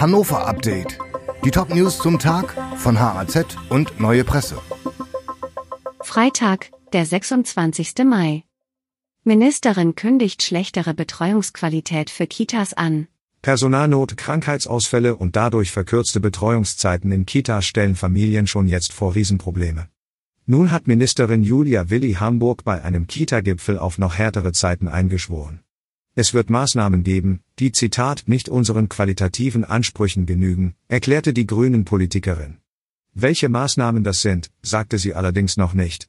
Hannover Update. Die Top-News zum Tag von HAZ und Neue Presse. Freitag, der 26. Mai. Ministerin kündigt schlechtere Betreuungsqualität für Kitas an. Personalnot, Krankheitsausfälle und dadurch verkürzte Betreuungszeiten in Kitas stellen Familien schon jetzt vor Riesenprobleme. Nun hat Ministerin Julia Willi Hamburg bei einem Kita-Gipfel auf noch härtere Zeiten eingeschworen. Es wird Maßnahmen geben, die Zitat nicht unseren qualitativen Ansprüchen genügen, erklärte die Grünen Politikerin. Welche Maßnahmen das sind, sagte sie allerdings noch nicht.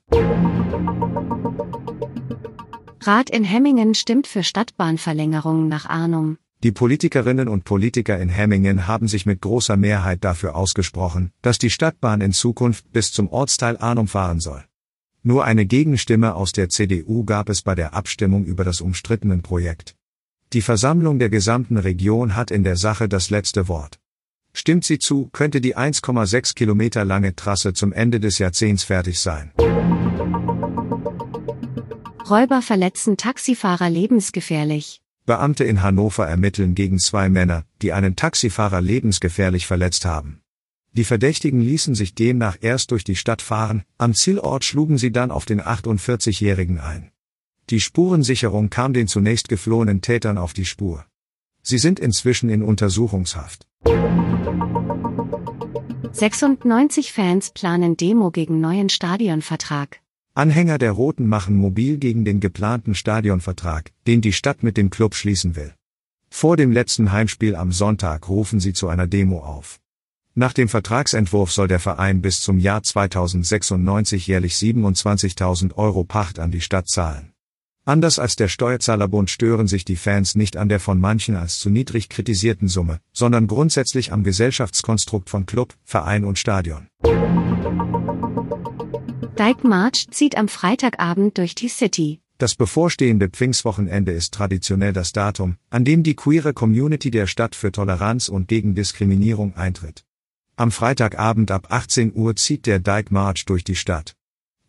Rat in Hemmingen stimmt für Stadtbahnverlängerung nach Arnum. Die Politikerinnen und Politiker in Hemmingen haben sich mit großer Mehrheit dafür ausgesprochen, dass die Stadtbahn in Zukunft bis zum Ortsteil Arnum fahren soll. Nur eine Gegenstimme aus der CDU gab es bei der Abstimmung über das umstrittenen Projekt. Die Versammlung der gesamten Region hat in der Sache das letzte Wort. Stimmt sie zu, könnte die 1,6 Kilometer lange Trasse zum Ende des Jahrzehnts fertig sein. Räuber verletzen Taxifahrer lebensgefährlich. Beamte in Hannover ermitteln gegen zwei Männer, die einen Taxifahrer lebensgefährlich verletzt haben. Die Verdächtigen ließen sich demnach erst durch die Stadt fahren, am Zielort schlugen sie dann auf den 48-Jährigen ein. Die Spurensicherung kam den zunächst geflohenen Tätern auf die Spur. Sie sind inzwischen in Untersuchungshaft. 96 Fans planen Demo gegen neuen Stadionvertrag. Anhänger der Roten machen mobil gegen den geplanten Stadionvertrag, den die Stadt mit dem Club schließen will. Vor dem letzten Heimspiel am Sonntag rufen sie zu einer Demo auf. Nach dem Vertragsentwurf soll der Verein bis zum Jahr 2096 jährlich 27.000 Euro Pacht an die Stadt zahlen. Anders als der Steuerzahlerbund stören sich die Fans nicht an der von manchen als zu niedrig kritisierten Summe, sondern grundsätzlich am Gesellschaftskonstrukt von Club, Verein und Stadion. Dyke March zieht am Freitagabend durch die City. Das bevorstehende Pfingstwochenende ist traditionell das Datum, an dem die queere Community der Stadt für Toleranz und gegen Diskriminierung eintritt. Am Freitagabend ab 18 Uhr zieht der Dyke March durch die Stadt.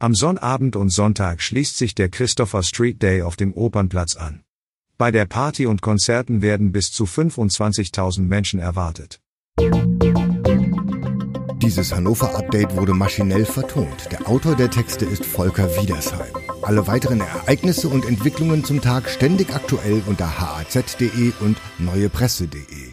Am Sonnabend und Sonntag schließt sich der Christopher Street Day auf dem Opernplatz an. Bei der Party und Konzerten werden bis zu 25.000 Menschen erwartet. Dieses Hannover Update wurde maschinell vertont. Der Autor der Texte ist Volker Wiedersheim. Alle weiteren Ereignisse und Entwicklungen zum Tag ständig aktuell unter haz.de und neuepresse.de.